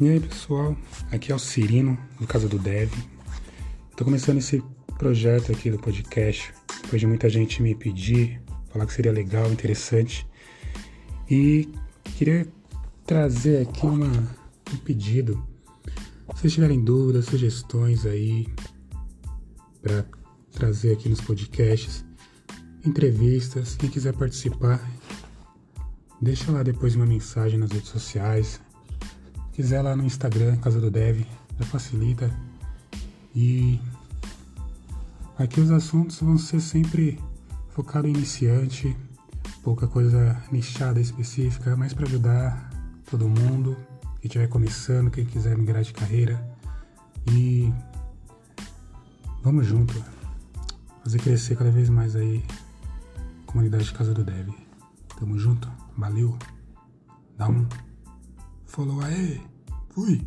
E aí pessoal, aqui é o Cirino, do Casa do Dev. Estou começando esse projeto aqui do podcast, depois de muita gente me pedir, falar que seria legal, interessante. E queria trazer aqui uma, um pedido. Se vocês tiverem dúvidas, sugestões aí para trazer aqui nos podcasts, entrevistas, quem quiser participar, deixa lá depois uma mensagem nas redes sociais, quiser lá no Instagram, Casa do Dev, já facilita. E aqui os assuntos vão ser sempre focado em iniciante, pouca coisa nichada específica, mas para ajudar todo mundo que estiver começando, quem quiser migrar de carreira. E vamos junto, fazer crescer cada vez mais aí a comunidade Casa do Dev. Tamo junto, valeu, dá um Falou, aê, fui.